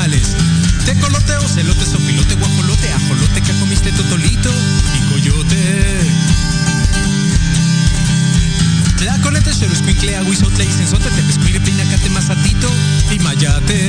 animales. Tecolote, ocelote, sopilote, guajolote, ajolote, que comiste totolito y coyote. La Tlacolete, xeroscuincle, aguizotle, y sensote, tepescuire, pinacate, mazatito y mayate.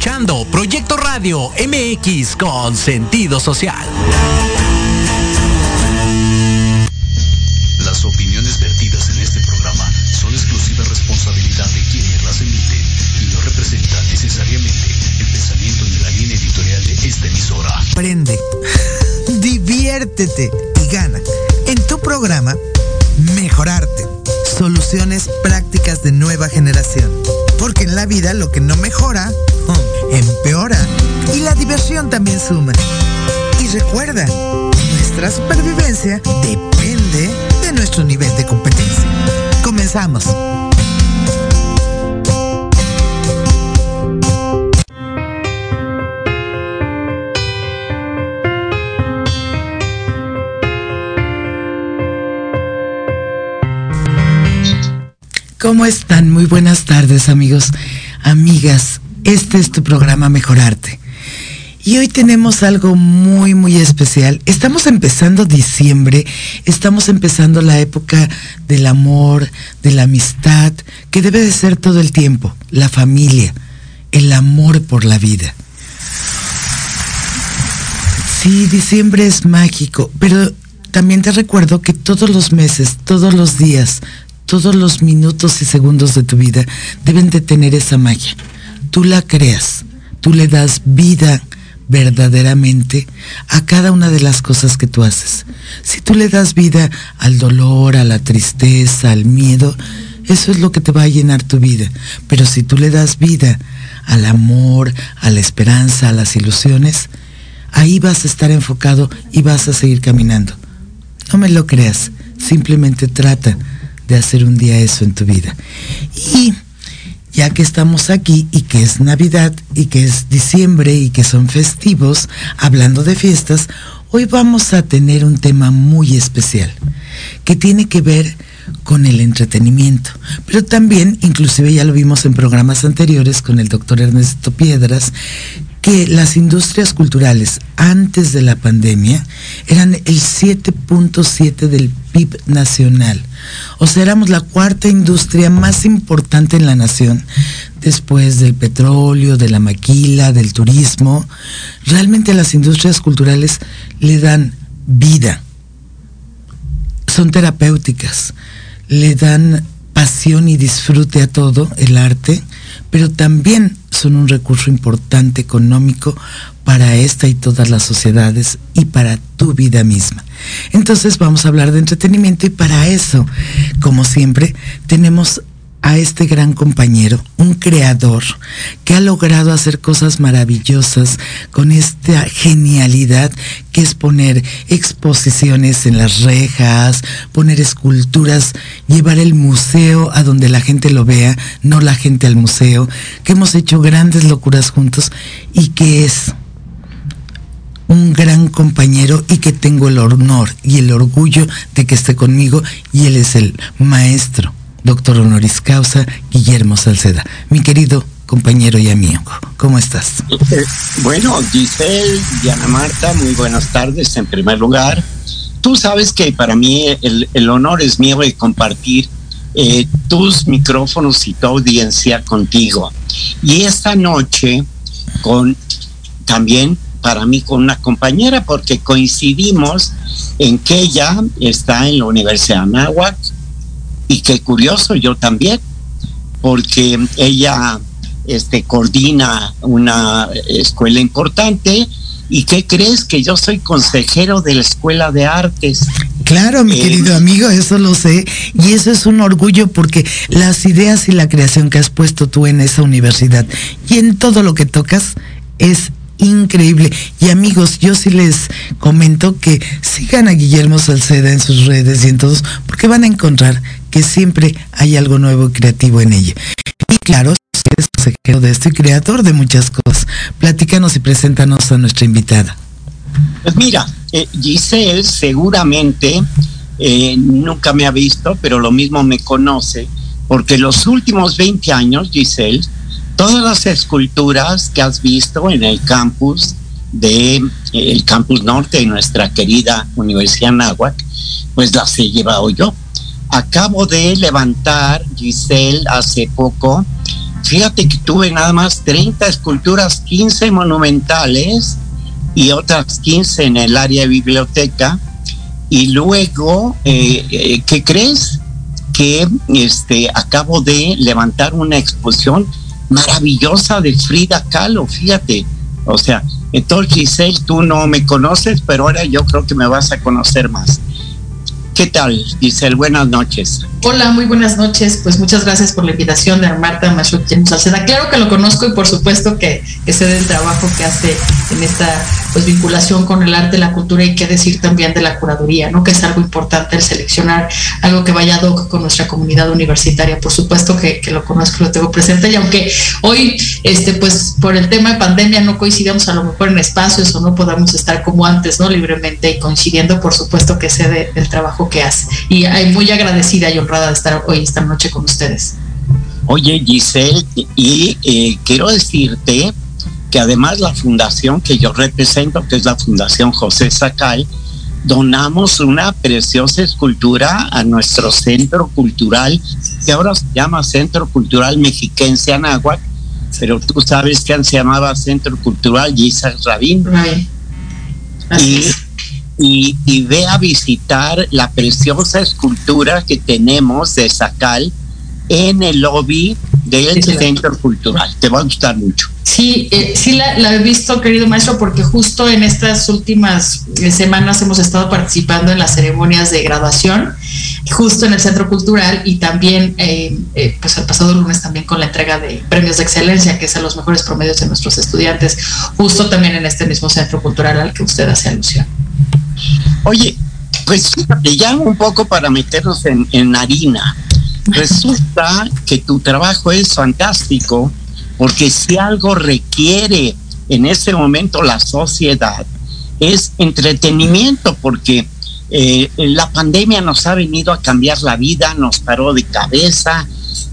Escuchando Proyecto Radio MX con sentido social. Las opiniones vertidas en este programa son exclusiva responsabilidad de quienes las emiten y no representan necesariamente el pensamiento ni la línea editorial de esta emisora. Aprende, diviértete y gana. En tu programa, Mejorarte. Soluciones prácticas de nueva generación porque en la vida lo que no mejora, oh, empeora. Y la diversión también suma. Y recuerda, nuestra supervivencia depende de nuestro nivel de competencia. Comenzamos. ¿Cómo están? Muy buenas tardes amigos, amigas. Este es tu programa Mejorarte. Y hoy tenemos algo muy, muy especial. Estamos empezando diciembre, estamos empezando la época del amor, de la amistad, que debe de ser todo el tiempo, la familia, el amor por la vida. Sí, diciembre es mágico, pero también te recuerdo que todos los meses, todos los días, todos los minutos y segundos de tu vida deben de tener esa magia. Tú la creas, tú le das vida verdaderamente a cada una de las cosas que tú haces. Si tú le das vida al dolor, a la tristeza, al miedo, eso es lo que te va a llenar tu vida. Pero si tú le das vida al amor, a la esperanza, a las ilusiones, ahí vas a estar enfocado y vas a seguir caminando. No me lo creas, simplemente trata de hacer un día eso en tu vida. Y ya que estamos aquí y que es Navidad y que es diciembre y que son festivos, hablando de fiestas, hoy vamos a tener un tema muy especial que tiene que ver con el entretenimiento, pero también, inclusive ya lo vimos en programas anteriores con el doctor Ernesto Piedras, que las industrias culturales antes de la pandemia eran el 7.7 del PIB nacional. O sea, éramos la cuarta industria más importante en la nación, después del petróleo, de la maquila, del turismo. Realmente las industrias culturales le dan vida, son terapéuticas, le dan pasión y disfrute a todo el arte, pero también son un recurso importante económico para esta y todas las sociedades y para tu vida misma. Entonces vamos a hablar de entretenimiento y para eso, como siempre, tenemos a este gran compañero, un creador que ha logrado hacer cosas maravillosas con esta genialidad que es poner exposiciones en las rejas, poner esculturas, llevar el museo a donde la gente lo vea, no la gente al museo, que hemos hecho grandes locuras juntos y que es un gran compañero y que tengo el honor y el orgullo de que esté conmigo y él es el maestro doctor honoris causa Guillermo Salceda. Mi querido compañero y amigo, ¿cómo estás? Eh, bueno, Giselle, Diana Marta, muy buenas tardes en primer lugar. Tú sabes que para mí el, honor es mío de compartir eh, tus micrófonos y tu audiencia contigo. Y esta noche con también para mí con una compañera porque coincidimos en que ella está en la Universidad de Anáhuac, y qué curioso, yo también, porque ella este, coordina una escuela importante. ¿Y qué crees? Que yo soy consejero de la Escuela de Artes. Claro, mi eh, querido amigo, eso lo sé. Y eso es un orgullo porque las ideas y la creación que has puesto tú en esa universidad y en todo lo que tocas es increíble. Y amigos, yo sí les comento que sigan a Guillermo Salceda en sus redes y en todos, porque van a encontrar que siempre hay algo nuevo y creativo en ella. Y claro, eres consejero de esto y creador de muchas cosas. Platícanos y preséntanos a nuestra invitada. Pues mira, eh, Giselle seguramente eh, nunca me ha visto, pero lo mismo me conoce, porque los últimos 20 años, Giselle, todas las esculturas que has visto en el campus de eh, el campus norte de nuestra querida Universidad Náhuac, pues las he llevado yo. Acabo de levantar, Giselle, hace poco, fíjate que tuve nada más 30 esculturas, 15 monumentales y otras 15 en el área de biblioteca. Y luego, eh, eh, ¿qué crees? Que este, acabo de levantar una exposición maravillosa de Frida Kahlo, fíjate. O sea, entonces Giselle, tú no me conoces, pero ahora yo creo que me vas a conocer más. ¿Qué tal, Giselle? Buenas noches. Hola, muy buenas noches. Pues muchas gracias por la invitación de Marta Machuc Salceda. Claro que lo conozco y por supuesto que, que sé del trabajo que hace en esta pues vinculación con el arte, la cultura y qué decir también de la curaduría, ¿no? Que es algo importante el seleccionar algo que vaya ad con nuestra comunidad universitaria. Por supuesto que, lo conozco, lo tengo presente y aunque hoy, este, pues por el tema de pandemia no coincidamos a lo mejor en espacios o no podamos estar como antes, ¿no? Libremente y coincidiendo, por supuesto que sé del trabajo que hace. Y muy agradecida y honrada de estar hoy esta noche con ustedes. Oye, Giselle, y eh, quiero decirte que además la fundación que yo represento, que es la Fundación José Sacal, donamos una preciosa escultura a nuestro centro cultural, que ahora se llama Centro Cultural Mexiquense Anáhuac, pero tú sabes que se llamaba Centro Cultural Giselle Rabin. Y y, ve a visitar la preciosa escultura que tenemos de Sacal en el lobby del Centro Cultural. Te va a gustar mucho. Sí, eh, sí la, he visto, querido maestro, porque justo en estas últimas eh, semanas hemos estado participando en las ceremonias de graduación, justo en el Centro Cultural y también, eh, pues el pasado lunes también con la entrega de premios de excelencia, que es a los mejores promedios de nuestros estudiantes, justo también en este mismo Centro Cultural al que usted hace alusión. Oye, pues fíjate, ya un poco para meternos en, harina. Resulta que tu trabajo es fantástico porque si algo requiere en este momento la sociedad es entretenimiento porque eh, la pandemia nos ha venido a cambiar la vida, nos paró de cabeza,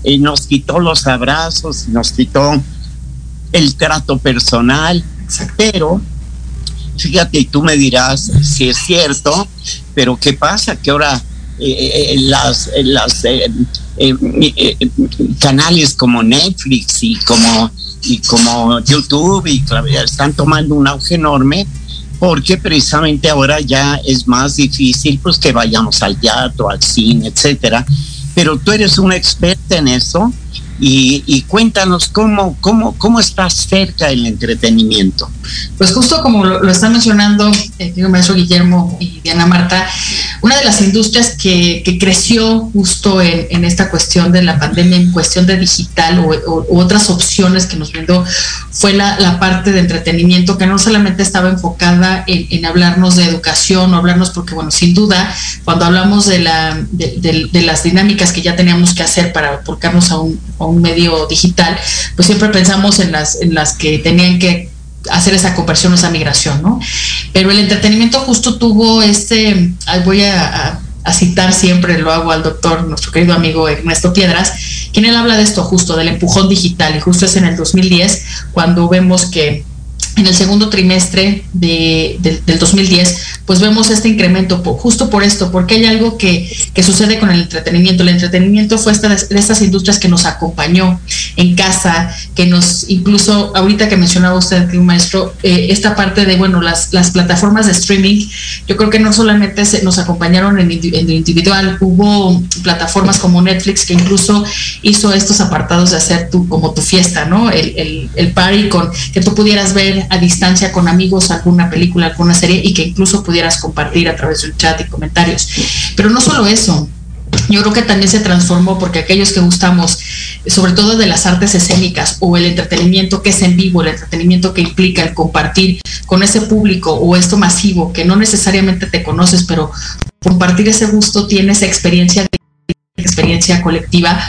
eh, nos quitó los abrazos, nos quitó el trato personal, pero Fíjate, y tú me dirás si es cierto, pero ¿qué pasa? Que ahora eh, eh, las, las eh, canales como Netflix y como, y como YouTube y, están tomando un auge enorme porque precisamente ahora ya es más difícil pues que vayamos al teatro, al cine, etcétera. Pero tú eres una experta en eso y, cuéntanos cómo, cómo, cómo está cerca el entretenimiento. Pues justo como lo, está mencionando el eh, maestro Guillermo y Diana Marta, una de las industrias que, creció justo en, esta cuestión de la pandemia, en cuestión de digital o, otras opciones que nos brindó, fue la, parte de entretenimiento que no solamente estaba enfocada en, hablarnos de educación o hablarnos, porque bueno, sin duda, cuando hablamos de, la, de, las dinámicas que ya teníamos que hacer para volcarnos a un un medio digital, pues siempre pensamos en las, en las que tenían que hacer esa conversión, esa migración, ¿no? Pero el entretenimiento justo tuvo este, voy a, citar siempre, lo hago al doctor, nuestro querido amigo Ernesto Piedras, quien él habla de esto justo, del empujón digital, y justo es en el 2010 cuando vemos que en el segundo trimestre de, del 2010, pues vemos este incremento justo por esto, porque hay algo que, sucede con el entretenimiento. El entretenimiento fue esta, de estas industrias que nos acompañó en casa, que nos, incluso ahorita que mencionaba usted, que un maestro, eh, esta parte de, bueno, las, las plataformas de streaming, yo creo que no solamente se, nos acompañaron en, en, lo individual, hubo plataformas como Netflix que incluso hizo estos apartados de hacer tu, como tu fiesta, ¿no? El, el, el party con que tú pudieras ver a distancia con amigos alguna película, alguna serie y que incluso pudieras compartir a través del chat y comentarios. Pero no solo eso, yo creo que también se transformó porque aquellos que gustamos, sobre todo de las artes escénicas o el entretenimiento que es en vivo, el entretenimiento que implica el compartir con ese público o esto masivo que no necesariamente te conoces, pero compartir ese gusto tienes experiencia experiencia colectiva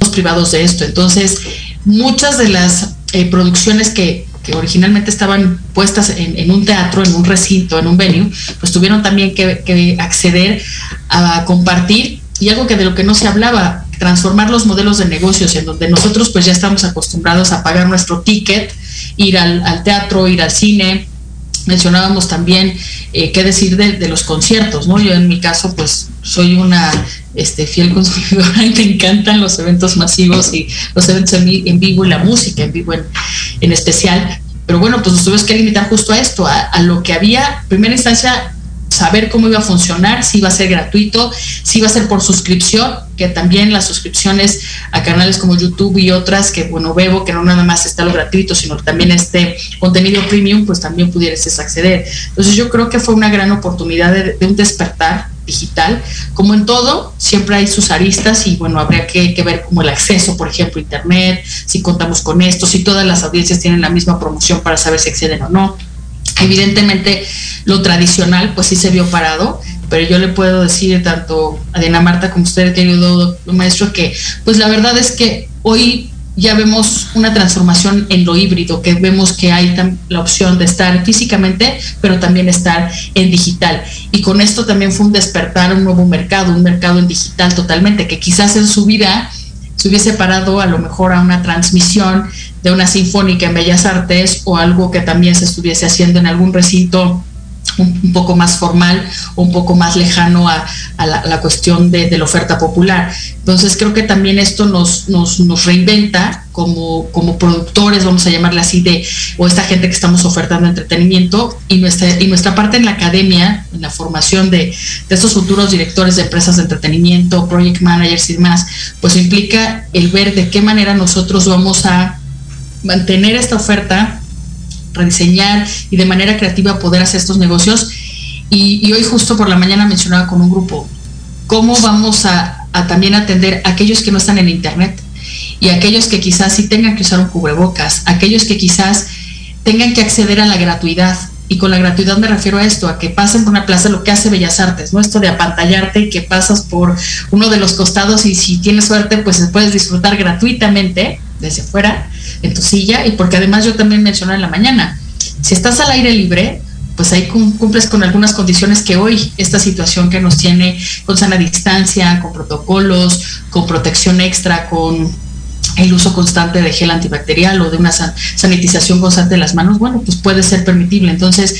los privados de esto. Entonces, muchas de las eh, producciones que, que originalmente estaban puestas en, un teatro, en un recinto, en un venue, pues tuvieron también que, acceder a compartir y algo que de lo que no se hablaba, transformar los modelos de negocios en donde nosotros pues ya estamos acostumbrados a pagar nuestro ticket, ir al, teatro, ir al cine, mencionábamos también eh, qué decir de, los conciertos, ¿no? Yo en mi caso, pues soy una este, fiel consumidora y me encantan los eventos masivos y los eventos en, vivo y la música en vivo en, especial. Pero bueno, pues nos tuvimos que limitar justo a esto, a, lo que había, primera instancia, saber cómo iba a funcionar, si iba a ser gratuito, si iba a ser por suscripción, que también las suscripciones a canales como YouTube y otras, que bueno, veo que no nada más está lo gratuito, sino también este contenido premium, pues también pudieras acceder. Entonces yo creo que fue una gran oportunidad de, un despertar digital. Como en todo, siempre hay sus aristas y bueno, habría que, que, ver como el acceso, por ejemplo, Internet, si contamos con esto, si todas las audiencias tienen la misma promoción para saber si acceden o no. Evidentemente, lo tradicional, pues sí se vio parado, pero yo le puedo decir tanto a Diana Marta como a usted, querido maestro, que pues la verdad es que hoy ya vemos una transformación en lo híbrido, que vemos que hay la opción de estar físicamente, pero también estar en digital. Y con esto también fue un despertar un nuevo mercado, un mercado en digital totalmente, que quizás en su vida se hubiese parado a lo mejor a una transmisión de una sinfónica en Bellas Artes o algo que también se estuviese haciendo en algún recinto un, poco más formal un poco más lejano a, la, cuestión de, la oferta popular. Entonces creo que también esto nos, reinventa como, productores, vamos a llamarle así, de, o esta gente que estamos ofertando entretenimiento y nuestra, y nuestra parte en la academia, en la formación de, de estos futuros directores de empresas de entretenimiento, project managers y demás, pues implica el ver de qué manera nosotros vamos a mantener esta oferta, rediseñar y de manera creativa poder hacer estos negocios. Y, hoy justo por la mañana mencionaba con un grupo, cómo vamos a, también atender a aquellos que no están en Internet y aquellos que quizás sí tengan que usar un cubrebocas, aquellos que quizás tengan que acceder a la gratuidad. Y con la gratuidad me refiero a esto, a que pasen por una plaza, lo que hace Bellas Artes, ¿no? Esto de apantallarte y que pasas por uno de los costados y si tienes suerte, pues puedes disfrutar gratuitamente desde fuera en tu silla y porque además yo también mencioné en la mañana, si estás al aire libre, pues ahí cumples con algunas condiciones que hoy esta situación que nos tiene con sana distancia, con protocolos, con protección extra, con el uso constante de gel antibacterial o de una sanitización constante de las manos, bueno, pues puede ser permitible. Entonces,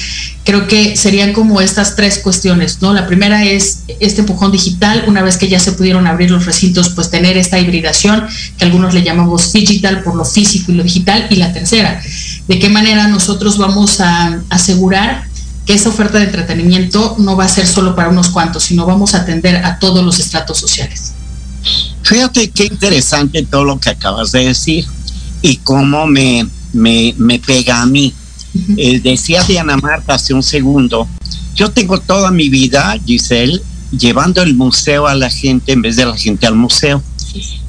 creo que serían como estas tres cuestiones, ¿no? La primera es este empujón digital, una vez que ya se pudieron abrir los recintos, pues tener esta hibridación, que algunos le llamamos digital por lo físico y lo digital, y la tercera, de qué manera nosotros vamos a asegurar que esa oferta de entretenimiento no va a ser solo para unos cuantos, sino vamos a atender a todos los estratos sociales. Fíjate qué interesante todo lo que acabas de decir y cómo me, me, pega a mí. Eh, decía Diana Marta hace un segundo, yo tengo toda mi vida, Giselle, llevando el museo a la gente en vez de la gente al museo.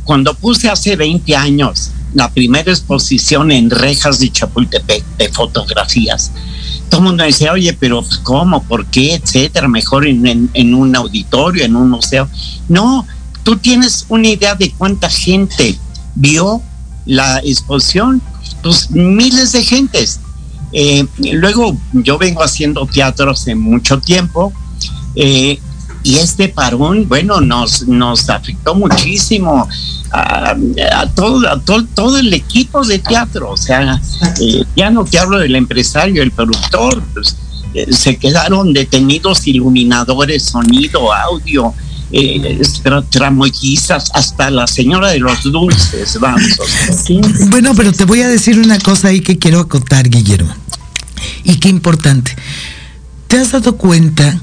Cuando puse hace 20 años la primera exposición en rejas de Chapultepec de fotografías, todo el mundo decía, oye, pero ¿cómo? ¿Por qué? Etcétera, mejor en, en un auditorio, en un museo. No, ¿Tú tienes una idea de cuánta gente vio la exposición? Pues miles de gentes. Eh, luego yo vengo haciendo teatro hace mucho tiempo eh, y este parón, bueno, nos, nos afectó muchísimo a, todo, a todo, todo, el equipo de teatro. O sea, eh, ya no te hablo del empresario, el productor, pues, se quedaron detenidos iluminadores, sonido, audio, eh, tramoyizas, hasta la señora de los dulces, vamos. Bueno, pero te voy a decir una cosa ahí que quiero acotar, Guillermo. Y qué importante. ¿Te has dado cuenta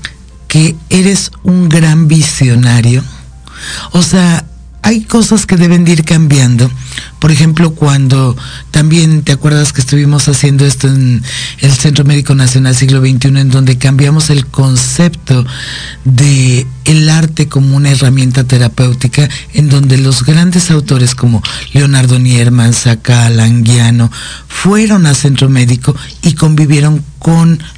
que eres un gran visionario? O sea, hay cosas que deben de ir cambiando. Por ejemplo, cuando también te acuerdas que estuvimos haciendo esto en el Centro Médico Nacional Siglo XXI, en donde cambiamos el concepto de el arte como una herramienta terapéutica, en donde los grandes autores como Leonardo Nierman, Saca, Languiano, fueron a centro médico y convivieron con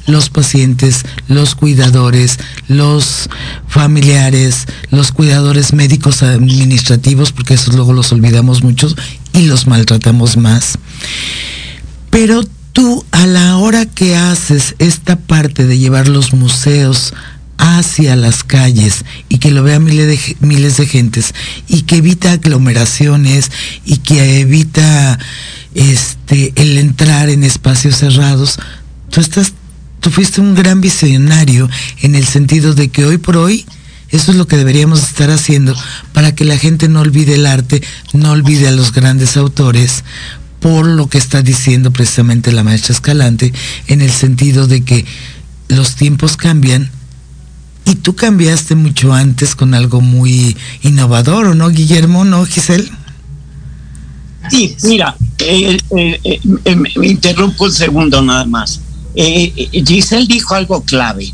los pacientes, los cuidadores, los familiares, los cuidadores médicos administrativos, porque eso luego los olvidamos muchos y los maltratamos más. Pero tú a la hora que haces esta parte de llevar los museos hacia las calles y que lo vean miles de, miles de gentes y que evita aglomeraciones y que evita este el entrar en espacios cerrados, tú estás tú fuiste un gran visionario en el sentido de que hoy por hoy Eso es lo que deberíamos estar haciendo para que la gente no olvide el arte, no olvide a los grandes autores, por lo que está diciendo precisamente la maestra Escalante, en el sentido de que los tiempos cambian y tú cambiaste mucho antes con algo muy innovador, ¿o no, Guillermo? ¿No, Giselle? Sí, mira, eh, eh, eh, me interrumpo un segundo nada más. Giselle dijo algo clave.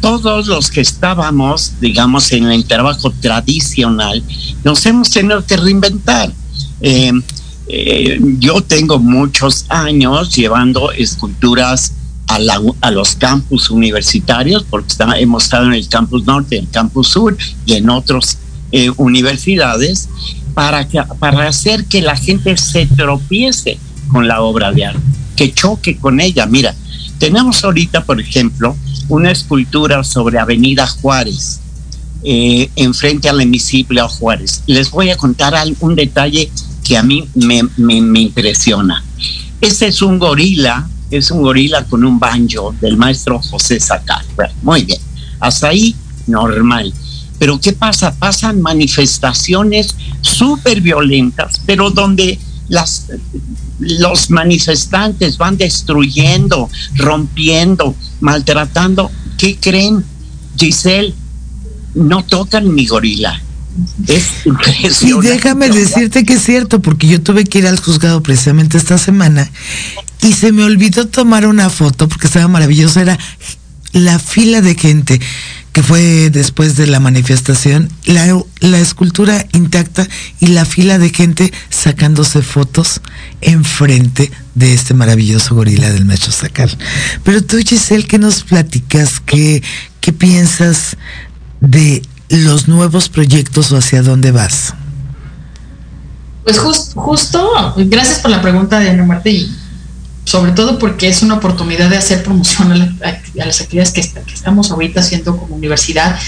Todos los que estábamos, digamos, en el trabajo tradicional, nos hemos tenido que reinventar. yo tengo muchos años llevando esculturas a, los campus universitarios, porque hemos estado en el campus norte, el campus sur y en otras universidades, para, que, para hacer que la gente se tropiece con la obra de arte, que choque con ella. Mira, tenemos ahorita, por ejemplo, una escultura sobre Avenida Juárez, eh, enfrente al hemiciplio Juárez. Les voy a contar un detalle que a mí me, me, impresiona. Este es un gorila, es un gorila con un banjo del maestro José Sacar. muy bien, hasta ahí normal. Pero ¿qué pasa? Pasan manifestaciones súper violentas, pero donde las, los manifestantes van destruyendo, rompiendo, maltratando. ¿Qué creen? Giselle, no tocan mi gorila. Es impresionante. Y déjame decirte que es cierto, porque yo tuve que ir al juzgado precisamente esta semana y se me olvidó tomar una foto porque estaba maravillosa. Era la fila de gente que fue después de la manifestación, la, escultura intacta y la fila de gente sacándose fotos enfrente de este maravilloso gorila del maestro Sacal. Pero tú, Giselle, ¿qué nos platicas? ¿Qué, qué piensas de los nuevos proyectos o hacia dónde vas? Pues justo, gracias por la pregunta, Diana Marta, y sobre todo porque es una oportunidad de hacer promoción a, las actividades que, estamos ahorita haciendo como universidad.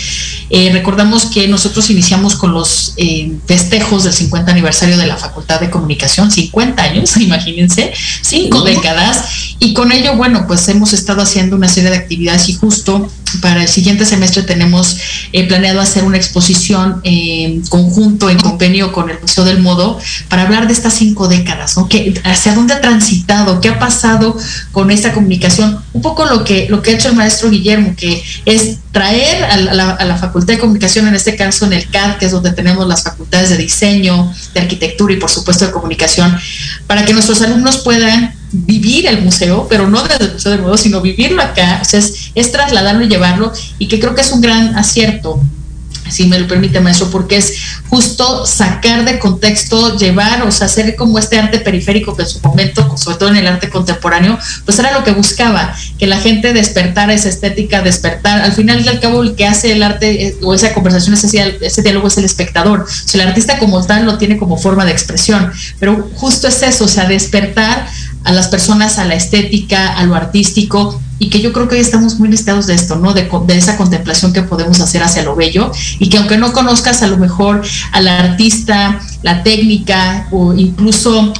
Eh, recordamos que nosotros iniciamos con los eh, festejos del 50 aniversario de la Facultad de Comunicación, 50 años, imagínense, cinco décadas, y con ello, bueno, pues hemos estado haciendo una serie de actividades y justo para el siguiente semestre tenemos eh, planeado hacer una exposición en conjunto, en convenio con el Museo del Modo, para hablar de estas cinco décadas, ¿no? ¿Hacia dónde ha transitado? ¿Qué ha pasado con esta comunicación? Un poco lo que, lo que ha hecho el maestro Guillermo, que es traer a la, a la Facultad de Comunicación, en este caso en el CAD, que es donde tenemos las facultades de diseño, de arquitectura y por supuesto de comunicación, para que nuestros alumnos puedan vivir el museo, pero no desde el Museo del Museo, sino vivirlo acá, o sea, es, trasladarlo y llevarlo, y que creo que es un gran acierto si me lo permite maestro, porque es justo sacar de contexto, llevar, o sea, hacer como este arte periférico que en su momento, sobre todo en el arte contemporáneo, pues era lo que buscaba, que la gente despertara esa estética, despertar, al final y al cabo el que hace el arte eh, o esa conversación, ese, ese diálogo es el espectador, o sea, el artista como tal lo tiene como forma de expresión, pero justo es eso, o sea, despertar a las personas a la estética, a lo artístico, y que yo creo que hoy estamos muy necesitados de esto, ¿no? De, esa contemplación que podemos hacer hacia lo bello y que aunque no conozcas a lo mejor al artista, la técnica o incluso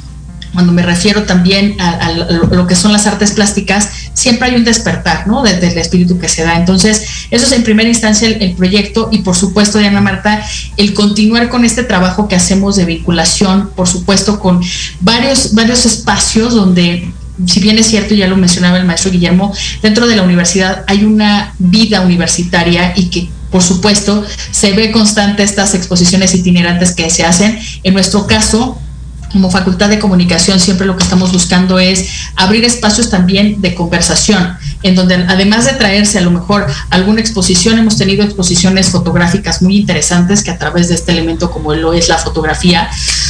cuando me refiero también a, lo que son las artes plásticas, siempre hay un despertar, ¿no? Desde el espíritu que se da. Entonces, eso es en primera instancia el, proyecto y por supuesto, Diana Marta, el continuar con este trabajo que hacemos de vinculación, por supuesto, con varios, varios espacios donde si bien es cierto, ya lo mencionaba el maestro Guillermo, dentro de la universidad hay una vida universitaria y que por supuesto se ve constante estas exposiciones itinerantes que se hacen. En nuestro caso, como Facultad de Comunicación siempre lo que estamos buscando es abrir espacios también de conversación, en donde además de traerse a lo mejor alguna exposición, hemos tenido exposiciones fotográficas muy interesantes que a través de este elemento como lo es la fotografía,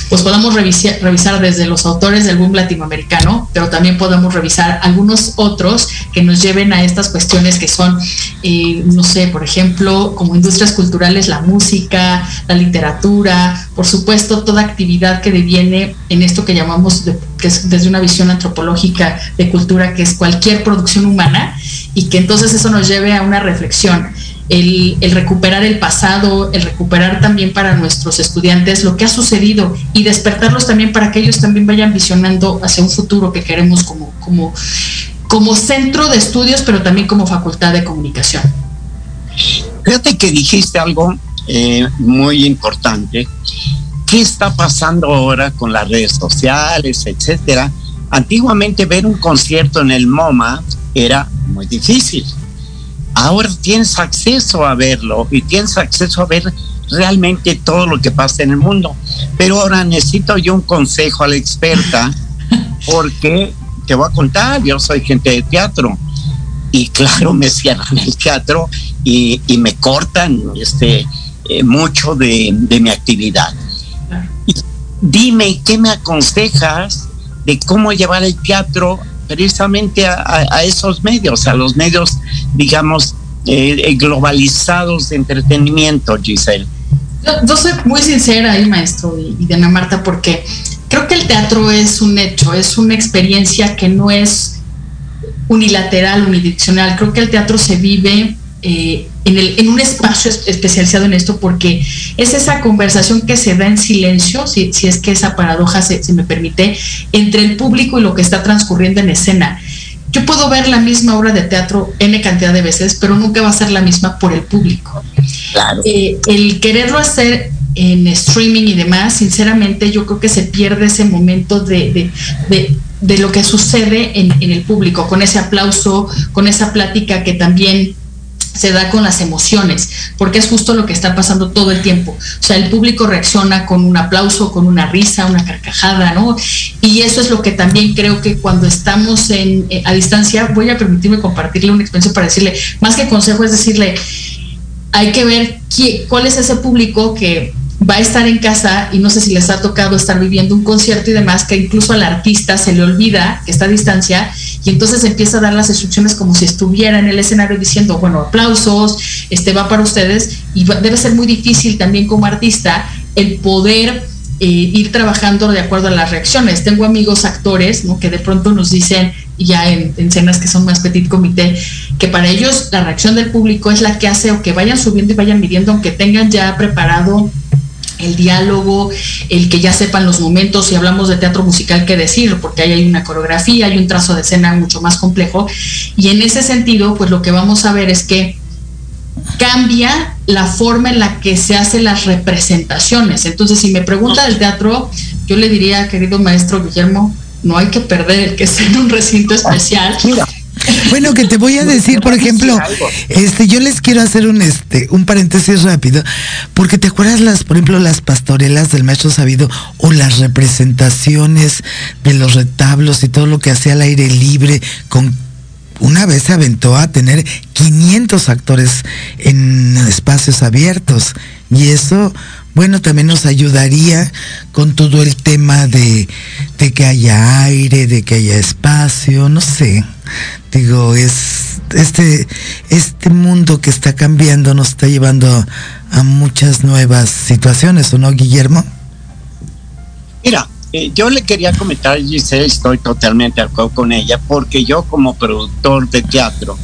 pues podamos revisar, revisar desde los autores del boom latinoamericano, pero también podamos revisar algunos otros que nos lleven a estas cuestiones que son, eh, no sé, por ejemplo, como industrias culturales, la música, la literatura, por supuesto, toda actividad que deviene en esto que llamamos, que es desde una visión antropológica de cultura, que es cualquier producción humana, y que entonces eso nos lleve a una reflexión. El, recuperar el pasado, el recuperar también para nuestros estudiantes lo que ha sucedido y despertarlos también para que ellos también vayan visionando hacia un futuro que queremos como, como, como centro de estudios, pero también como facultad de comunicación. Fíjate que dijiste algo eh, muy importante. ¿Qué está pasando ahora con las redes sociales, etcétera? Antiguamente ver un concierto en el MoMA era muy difícil. Ahora tienes acceso a verlo y tienes acceso a ver realmente todo lo que pasa en el mundo. Pero ahora necesito yo un consejo a la experta porque te voy a contar, yo soy gente de teatro y claro, me cierran el teatro y, me cortan este, eh, mucho de, mi actividad. Dime, ¿qué me aconsejas de cómo llevar el teatro precisamente a, esos medios, a los medios, digamos, eh, eh, globalizados de entretenimiento, Giselle? Yo, soy muy sincera ahí, maestro, y, y de Ana Marta, porque creo que el teatro es un hecho, es una experiencia que no es unilateral, unidireccional. Creo que el teatro se vive eh, en, el, en, un espacio especializado en esto porque es esa conversación que se da en silencio, si, si es que esa paradoja se, me permite, entre el público y lo que está transcurriendo en escena. Yo puedo ver la misma obra de teatro n cantidad de veces, pero nunca va a ser la misma por el público. Eh, el quererlo hacer en streaming y demás, sinceramente yo creo que se pierde ese momento de, de, de, lo que sucede en, en, el público, con ese aplauso, con esa plática que también se da con las emociones, porque es justo lo que está pasando todo el tiempo. O sea, el público reacciona con un aplauso, con una risa, una carcajada, ¿no? Y eso es lo que también creo que cuando estamos en, eh, a distancia, voy a permitirme compartirle una experiencia para decirle, más que consejo es decirle, hay que ver cuál es ese público que va a estar en casa y no sé si les ha tocado estar viviendo un concierto y demás, que incluso al artista se le olvida que está a distancia y entonces empieza a dar las instrucciones como si estuviera en el escenario diciendo, bueno, aplausos, este va para ustedes y debe ser muy difícil también como artista el poder eh, ir trabajando de acuerdo a las reacciones. Tengo amigos actores ¿no? que de pronto nos dicen, ya en, en, escenas que son más petit comité, que para ellos la reacción del público es la que hace o que vayan subiendo y vayan midiendo, aunque tengan ya preparado el diálogo, el que ya sepan los momentos, si hablamos de teatro musical, qué decir, porque ahí hay una coreografía, hay un trazo de escena mucho más complejo, y en ese sentido, pues lo que vamos a ver es que cambia la forma en la que se hacen las representaciones. Entonces, si me pregunta del teatro, yo le diría, querido maestro Guillermo, no hay que perder el que esté en un recinto especial. Bueno, que te voy a decir, por ejemplo, este, yo les quiero hacer un este, un paréntesis rápido, porque te acuerdas las, por ejemplo, las pastorelas del maestro sabido o las representaciones de los retablos y todo lo que hacía al aire libre con una vez se aventó a tener 500 actores en espacios abiertos y eso bueno, también nos ayudaría con todo el tema de, de, que haya aire, de que haya espacio, no sé. Digo, es este, este mundo que está cambiando nos está llevando a, muchas nuevas situaciones, ¿o no, Guillermo? Mira, eh, yo le quería comentar, Giselle, estoy totalmente de acuerdo con ella, porque yo como productor de teatro,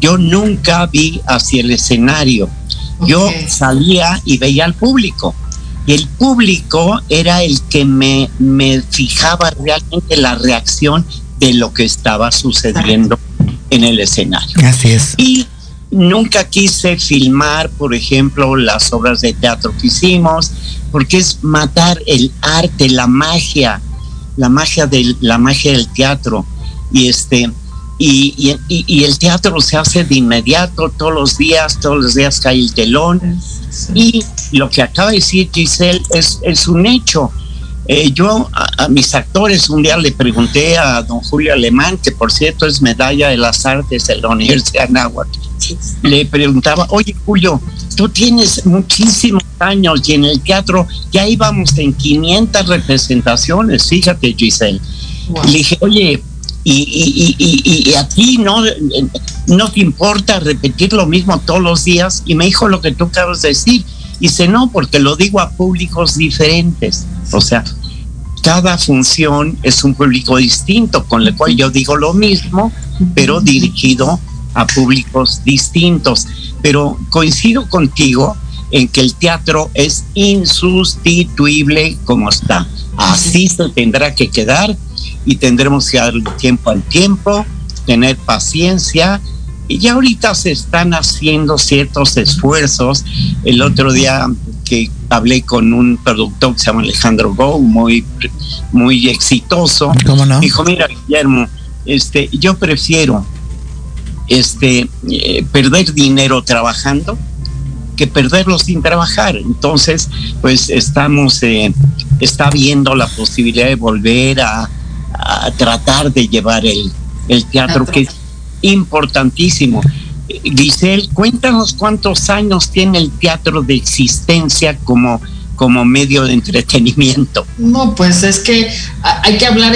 yo nunca vi hacia el escenario yo salía y veía al público. Y el público era el que me, me fijaba realmente la reacción de lo que estaba sucediendo en el escenario. Así es. Y nunca quise filmar, por ejemplo, las obras de teatro que hicimos, porque es matar el arte, la magia, la magia del, la magia del teatro. Y este, y, y, el teatro se hace de inmediato, todos los días, todos los días cae el telón. Y lo que acaba de decir Giselle es, es un hecho. Eh, yo a, mis actores un día le pregunté a don Julio Alemán, que por cierto es medalla de las artes de la Universidad de Anáhuac, le preguntaba, oye Julio, tú tienes muchísimos años y en el teatro ya íbamos en 500 representaciones, fíjate Giselle. Le dije, oye, y, y, y, a ti no, no te importa repetir lo mismo todos los días. Y me dijo lo que tú acabas de decir. Y dice, no, porque lo digo a públicos diferentes. O sea, cada función es un público distinto, con el cual yo digo lo mismo, pero dirigido a públicos distintos. Pero coincido contigo en que el teatro es insustituible como está. Así se tendrá que quedar y tendremos que dar tiempo al tiempo, tener paciencia Y ya ahorita se están haciendo ciertos esfuerzos. El otro día que hablé con un productor que se llama Alejandro Go, muy, muy exitoso. ¿Cómo no? Dijo, mira, Guillermo, este, yo prefiero este, eh, perder dinero trabajando que perderlo sin trabajar. Entonces, pues estamos, eh, está viendo la posibilidad de volver a, a tratar de llevar el, el teatro, que es importantísimo. Giselle, cuéntanos cuántos años tiene el teatro de existencia como, como medio de entretenimiento. No, pues es que hay que hablar,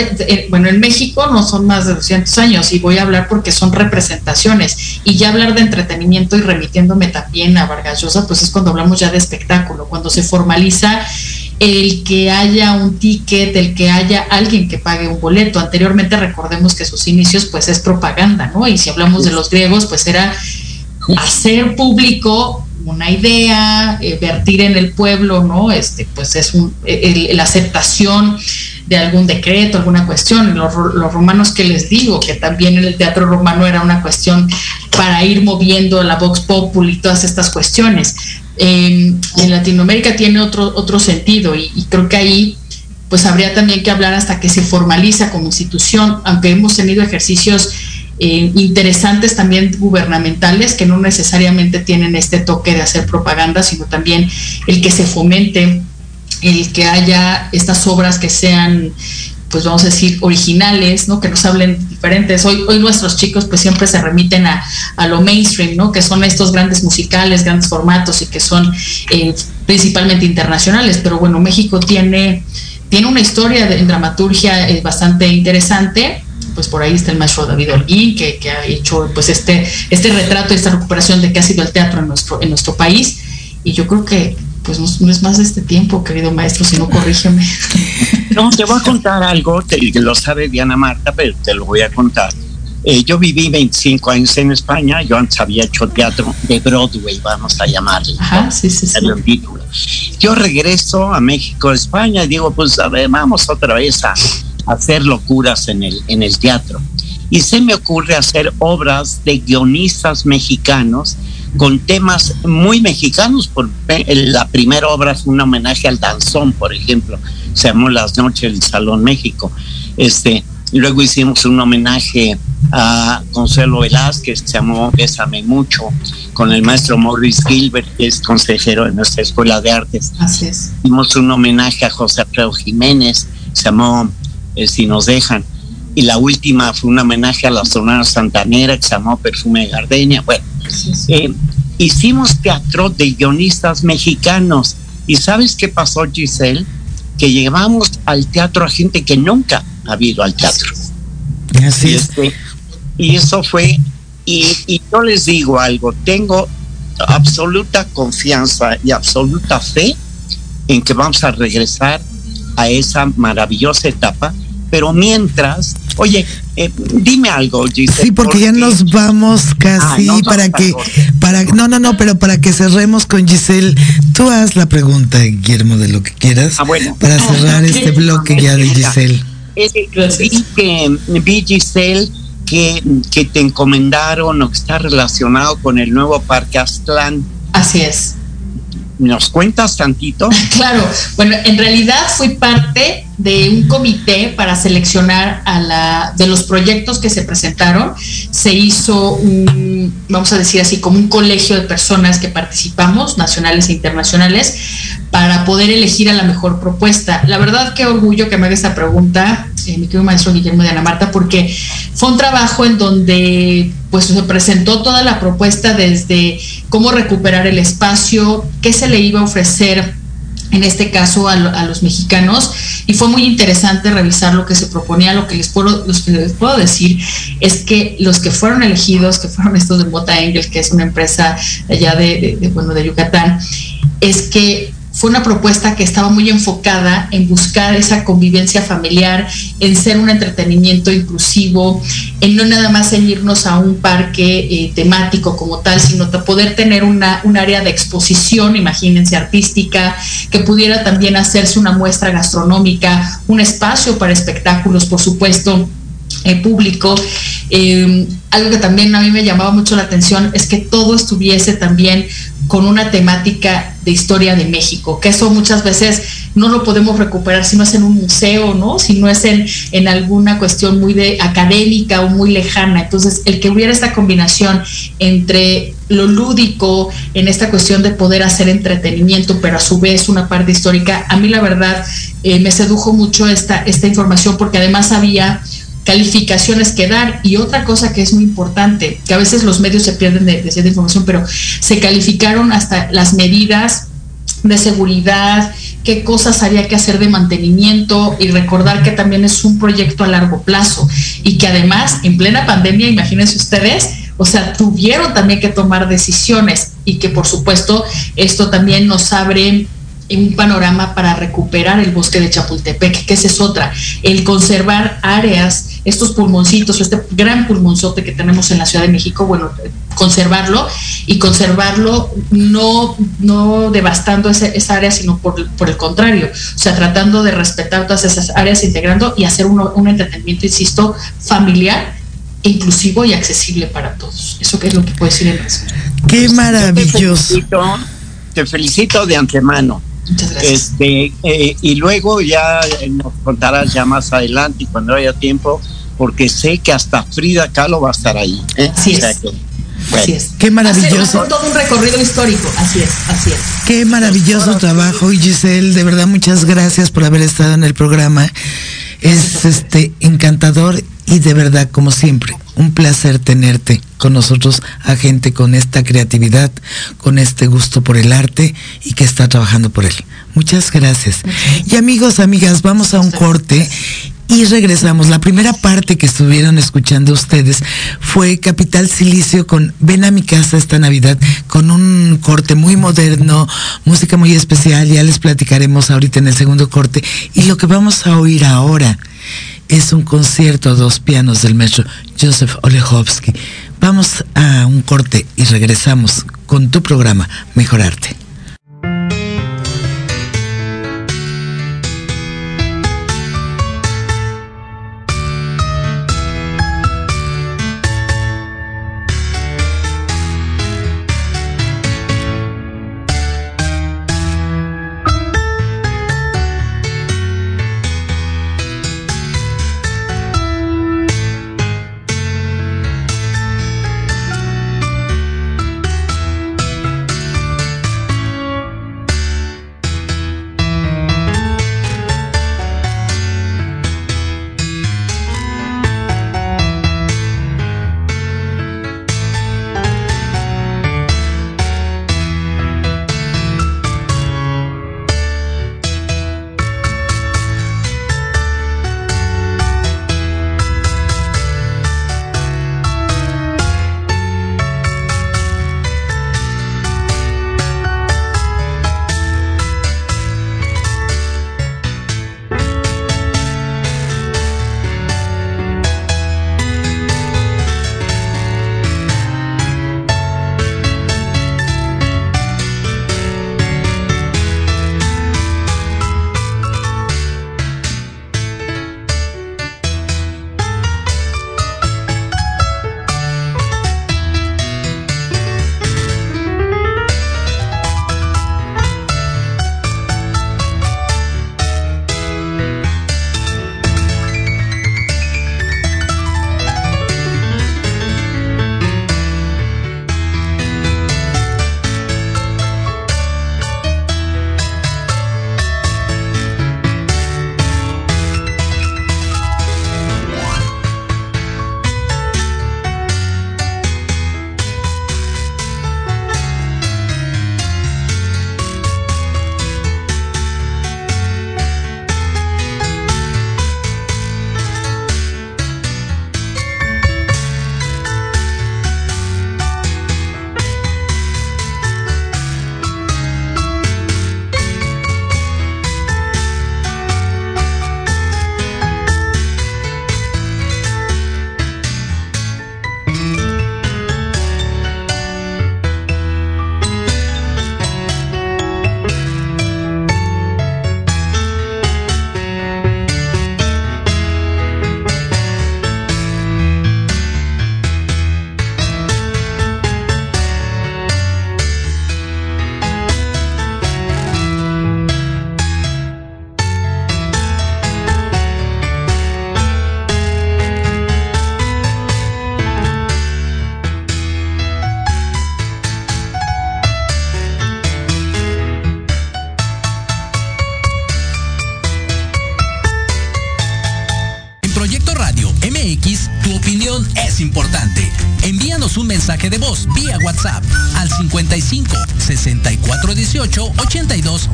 bueno, en México no son más de 200 años y voy a hablar porque son representaciones y ya hablar de entretenimiento y remitiéndome también a Vargas Llosa, pues es cuando hablamos ya de espectáculo, cuando se formaliza el que haya un ticket, el que haya alguien que pague un boleto. Anteriormente recordemos que sus inicios pues es propaganda, ¿no? Y si hablamos de los griegos, pues era hacer público una idea, eh, vertir en el pueblo, ¿no? Este, pues es un, la aceptación de algún decreto, alguna cuestión. Los, los, romanos que les digo, que también en el teatro romano era una cuestión para ir moviendo la vox populi y todas estas cuestiones en Latinoamérica tiene otro, otro sentido y, y, creo que ahí pues habría también que hablar hasta que se formaliza como institución, aunque hemos tenido ejercicios eh, interesantes también gubernamentales que no necesariamente tienen este toque de hacer propaganda, sino también el que se fomente, el que haya estas obras que sean pues vamos a decir, originales, ¿no? Que nos hablen diferentes. Hoy, hoy nuestros chicos pues siempre se remiten a, a lo mainstream, ¿no? Que son estos grandes musicales, grandes formatos y que son eh, principalmente internacionales. Pero bueno, México tiene, tiene una historia de, en dramaturgia eh, bastante interesante. Pues por ahí está el maestro David Holguín, que, que, ha hecho pues este, este retrato, esta recuperación de qué ha sido el teatro en nuestro, en nuestro país. Y yo creo que pues no, no, es más de este tiempo, querido maestro, si no corrígeme. No, te voy a contar algo, te, lo sabe Diana Marta, pero te lo voy a contar. Eh, yo viví 25 años en España, yo antes había hecho teatro de Broadway, vamos a llamarle. Ajá, sí, sí, sí. Yo regreso a México, España, y digo, pues a ver, vamos otra vez a hacer locuras en el, en el teatro. Y se me ocurre hacer obras de guionistas mexicanos con temas muy mexicanos. Por, la primera obra fue un homenaje al danzón, por ejemplo, se llamó Las Noches del Salón México. Este, luego hicimos un homenaje a Consuelo Velázquez, se llamó Bésame Mucho, con el maestro Maurice Gilbert, que es consejero de nuestra Escuela de Artes. Así es. Hicimos un homenaje a José Alfredo Jiménez, se llamó eh, Si nos dejan. Y la última fue un homenaje a la Sonora Santanera, que se llamó Perfume de Gardenia. Bueno, eh, hicimos teatro de guionistas mexicanos. ¿Y sabes qué pasó, Giselle? Que llevamos al teatro a gente que nunca ha habido al teatro. Así y, este, y eso fue, y, y yo les digo algo, tengo absoluta confianza y absoluta fe en que vamos a regresar a esa maravillosa etapa pero mientras, oye, eh, dime algo, Giselle. Sí, porque, ya nos vamos casi ah, no, para que, para, no, no, no, pero para que cerremos con Giselle, tú haz la pregunta, Guillermo, de lo que quieras, ah, bueno. para cerrar este bloque ya de Giselle. Es que, vi que, vi Giselle, que, que te encomendaron o que está relacionado con el nuevo Parque Aztlán. Así es. ¿Nos cuentas tantito? Claro, bueno, en realidad fui parte de un comité para seleccionar a la de los proyectos que se presentaron. Se hizo un, vamos a decir así, como un colegio de personas que participamos, nacionales e internacionales, para poder elegir a la mejor propuesta. La verdad, qué orgullo que me haga esta pregunta, eh, mi querido maestro Guillermo de Ana Marta, porque fue un trabajo en donde pues se presentó toda la propuesta desde cómo recuperar el espacio, qué se le iba a ofrecer en este caso a, los mexicanos y fue muy interesante revisar lo que se proponía. Lo que les puedo los que les puedo decir es que los que fueron elegidos que fueron estos de Bota Engel que es una empresa allá de, de, de bueno de Yucatán es que fue una propuesta que estaba muy enfocada en buscar esa convivencia familiar, en ser un entretenimiento inclusivo, en no nada más ceñirnos a un parque eh, temático como tal, sino poder tener una, un área de exposición, imagínense, artística, que pudiera también hacerse una muestra gastronómica, un espacio para espectáculos, por supuesto, eh, público. Eh, algo que también a mí me llamaba mucho la atención es que todo estuviese también con una temática de historia de México, que eso muchas veces no lo podemos recuperar si no es en un museo, ¿no? Si no es en, en alguna cuestión muy de académica o muy lejana. Entonces, el que hubiera esta combinación entre lo lúdico, en esta cuestión de poder hacer entretenimiento, pero a su vez una parte histórica, a mí la verdad eh, me sedujo mucho esta, esta información porque además había calificaciones que dar. Y otra cosa que es muy importante, que a veces los medios se pierden de, de cierta información, pero se calificaron hasta las medidas de seguridad, qué cosas había que hacer de mantenimiento y recordar que también es un proyecto a largo plazo y que además en plena pandemia, imagínense ustedes, o sea, tuvieron también que tomar decisiones y que por supuesto esto también nos abre un panorama para recuperar el bosque de Chapultepec, que esa es otra, el conservar áreas, estos pulmoncitos, este gran pulmonzote que tenemos en la Ciudad de México, bueno, conservarlo y conservarlo no, no devastando esa, esa área, sino por, por, el contrario, o sea, tratando de respetar todas esas áreas, integrando y hacer uno, un entretenimiento, insisto, familiar inclusivo y accesible para todos. Eso que es lo que puedo decir en resumen. Qué maravilloso. Te felicito, te felicito de antemano. Muchas gracias. Este, eh, y luego ya nos contarás ya más adelante y cuando haya tiempo, porque sé que hasta Frida Kahlo va a estar ahí. ¿eh? Así O sea es. que, Así es. Qué maravilloso. Hacer todo un recorrido histórico. Así es, así es. Qué maravilloso trabajo, y Giselle, de verdad muchas gracias por haber estado en el programa. Es este encantador y de verdad, como siempre, un placer tenerte con nosotros, a gente con esta creatividad, con este gusto por el arte y que está trabajando por él. Muchas gracias. Y amigos, amigas, vamos a un corte y regresamos. La primera parte que estuvieron escuchando ustedes fue Capital Silicio con Ven a mi casa esta Navidad con un corte muy moderno, música muy especial, ya les platicaremos ahorita en el segundo corte. Y lo que vamos a oír ahora es un concierto a dos pianos del maestro Joseph Olechowski. Vamos a un corte y regresamos con tu programa Mejorarte.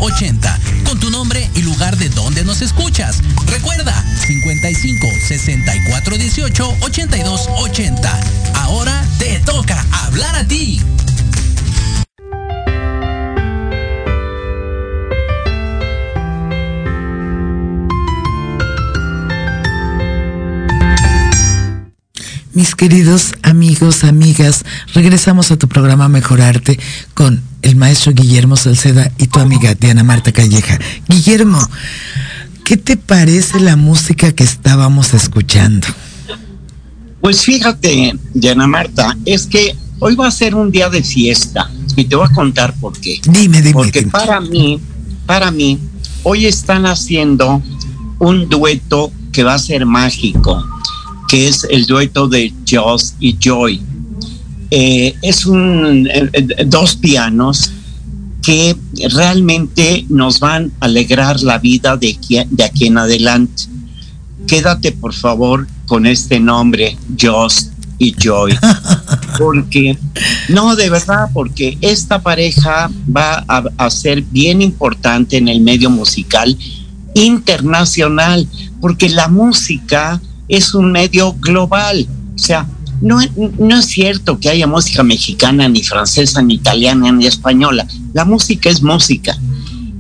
80 con tu nombre y lugar de donde nos escuchas. Recuerda 55 64 18 82 80. Ahora te toca hablar a ti. Mis queridos amigos, amigas, regresamos a tu programa Mejorarte con el maestro Guillermo Salceda y tu amiga Diana Marta Calleja. Guillermo, ¿qué te parece la música que estábamos escuchando? Pues fíjate, Diana Marta, es que hoy va a ser un día de fiesta y te voy a contar por qué. Dime, dime. Porque para mí, para mí, hoy están haciendo un dueto que va a ser mágico que es el dueto de Joss y Joy. Eh, es un eh, eh, dos pianos que realmente nos van a alegrar la vida de, de aquí en adelante. Quédate por favor con este nombre, Joss y Joy. Porque, no, de verdad, porque esta pareja va a, a, ser bien importante en el medio musical internacional, porque la música es un medio global. O sea, no, no es cierto que haya música mexicana, ni francesa, ni italiana, ni española. La música es música.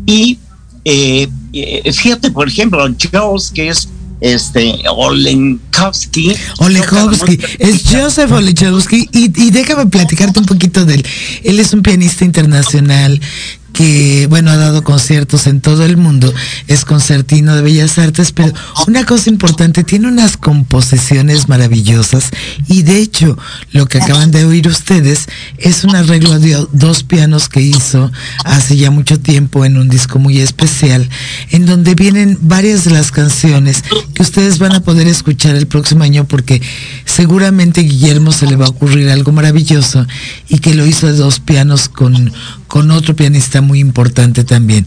Y eh, eh, fíjate, por ejemplo, Joss, que es este Olenkowski. Olenkowski, es Joseph Olenkowski y, y, déjame platicarte un poquito de él. Él es un pianista internacional que, bueno, ha dado conciertos en todo el mundo, es concertino de Bellas Artes, pero una cosa importante, tiene unas composiciones maravillosas. Y de hecho lo que acaban de oír ustedes es un arreglo de dos pianos que hizo hace ya mucho tiempo en un disco muy especial, en donde vienen varias de las canciones que ustedes van a poder escuchar el próximo año porque seguramente Guillermo se le va a ocurrir algo maravilloso y que lo hizo de dos pianos con con otro pianista muy importante también.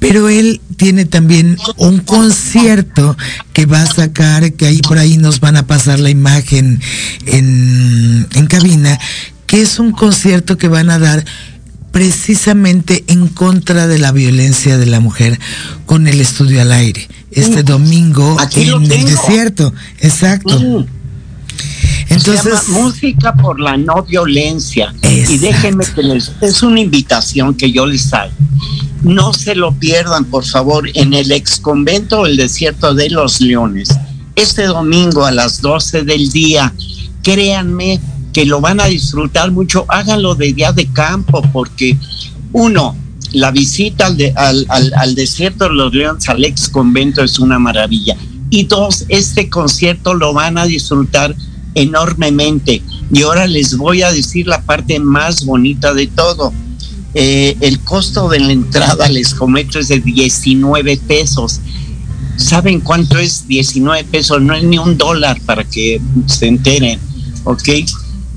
Pero él tiene también un concierto que va a sacar, que ahí por ahí nos van a pasar la imagen en, en cabina, que es un concierto que van a dar precisamente en contra de la violencia de la mujer con el estudio al aire. Este domingo en el desierto. Exacto. Entonces, música por la no violencia. Y déjenme que les es una invitación que yo les hago. No se lo pierdan, por favor, en el ex convento del desierto de los leones. Este domingo a las 12 del día, créanme que lo van a disfrutar mucho. Háganlo de día de campo, porque uno, la visita al, al, al, al desierto de los leones, al ex convento, es una maravilla. Y dos, este concierto lo van a disfrutar enormemente. Y ahora les voy a decir la parte más bonita de todo. Eh, el costo de la entrada al escometro es de 19 pesos. ¿Saben cuánto es 19 pesos? No es ni un dólar para que se enteren, ¿ok?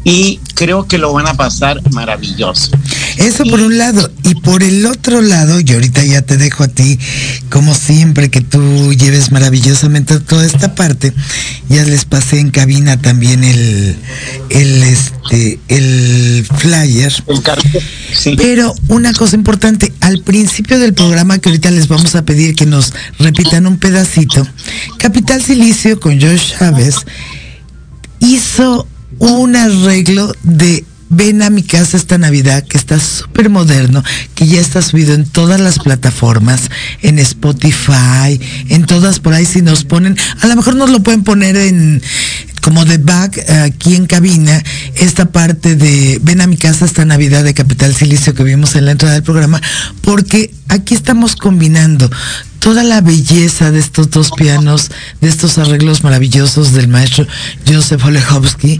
y creo que lo van a pasar maravilloso. Eso por un lado. Y por el otro lado, y ahorita ya te dejo a ti, como siempre, que tú lleves maravillosamente toda esta parte, ya les pasé en cabina también el, el, este, el flyer. El cartel, sí. Pero una cosa importante, al principio del programa, que ahorita les vamos a pedir que nos repitan un pedacito, Capital Silicio con Josh Chávez hizo un arreglo de ven a mi casa esta Navidad, que está súper moderno, que ya está subido en todas las plataformas, en Spotify, en todas por ahí si nos ponen, a lo mejor nos lo pueden poner en como de back aquí en cabina, esta parte de ven a mi casa esta Navidad de Capital Silicio que vimos en la entrada del programa, porque aquí estamos combinando toda la belleza de estos dos pianos, de estos arreglos maravillosos del maestro Joseph Olechowski.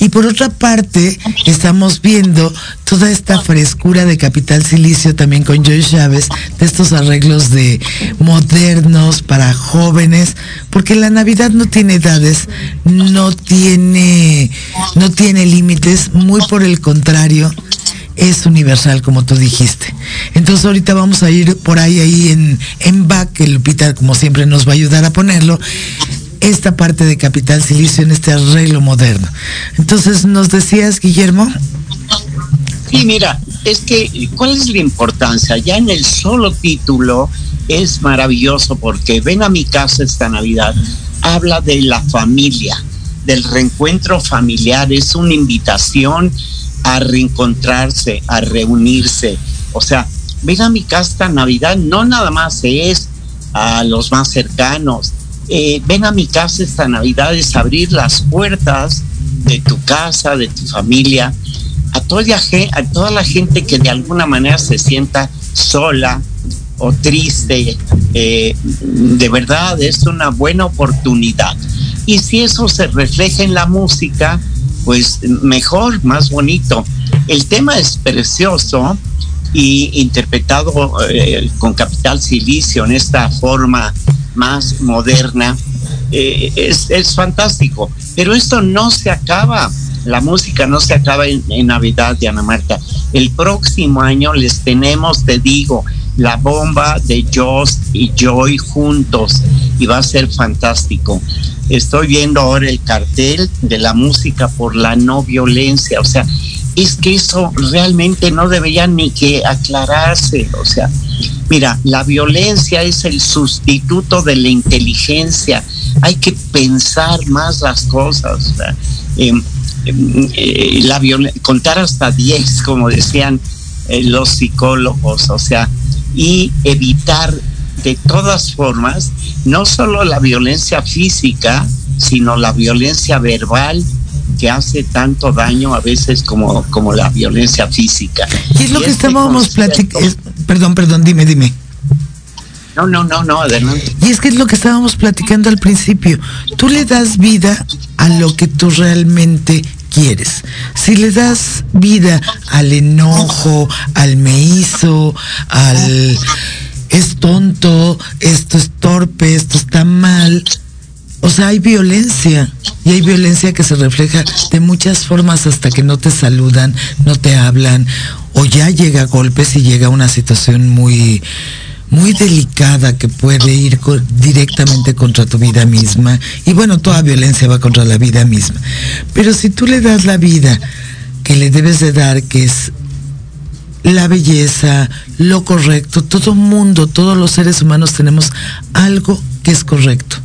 Y por otra parte, estamos viendo toda esta frescura de Capital Silicio también con Joy Chávez, de estos arreglos de modernos para jóvenes, porque la Navidad no tiene edades, no tiene, no tiene límites, muy por el contrario es universal, como tú dijiste. Entonces ahorita vamos a ir por ahí, ahí en, en back, que Lupita como siempre nos va a ayudar a ponerlo. esta parte de Capital Silicio en este arreglo moderno. Entonces, ¿nos decías, Guillermo? Sí, mira, es que, ¿cuál es la importancia? Ya en el solo título es maravilloso porque ven a mi casa esta Navidad, habla de la familia, del reencuentro familiar, es una invitación a reencontrarse, a reunirse. O sea, ven a mi casa esta Navidad, no nada más es a los más cercanos. Eh, ven a mi casa esta Navidad es abrir las puertas de tu casa, de tu familia, a toda, a toda la gente que de alguna manera se sienta sola o triste. Eh, de verdad es una buena oportunidad. Y si eso se refleja en la música, pues mejor, más bonito. El tema es precioso y interpretado eh, con Capital Silicio en esta forma más moderna, eh, es, es, fantástico. Pero esto no se acaba, la música no se acaba en, en Navidad, Diana Marta. El próximo año les tenemos, te digo, la bomba de Joss y Joy juntos y va a ser fantástico. Estoy viendo ahora el cartel de la música por la no violencia, o sea, es que eso realmente no debería ni que aclararse. O sea, mira, la violencia es el sustituto de la inteligencia. Hay que pensar más las cosas. Em, em, eh, contar hasta 10, como decían eh, los psicólogos, o sea, y evitar de todas formas no solo la violencia física, sino la violencia verbal que hace tanto daño a veces como, como la violencia física. Y es lo que este estábamos platicando. Perdón, perdón, dime, dime. No, no, no, no, adelante. Y es que es lo que estábamos platicando al principio. Tú le das vida a lo que tú realmente quieres. Si le das vida al enojo, al me hizo, al es tonto, esto es torpe, esto está mal, o sea, hay violencia y hay violencia que se refleja de muchas formas hasta que no te saludan, no te hablan o ya llega a golpes y llega a una situación muy muy delicada que puede ir directamente contra tu vida misma y bueno, toda violencia va contra la vida misma. Pero si tú le das la vida que le debes de dar, que es la belleza, lo correcto, todo mundo, todos los seres humanos tenemos algo que es correcto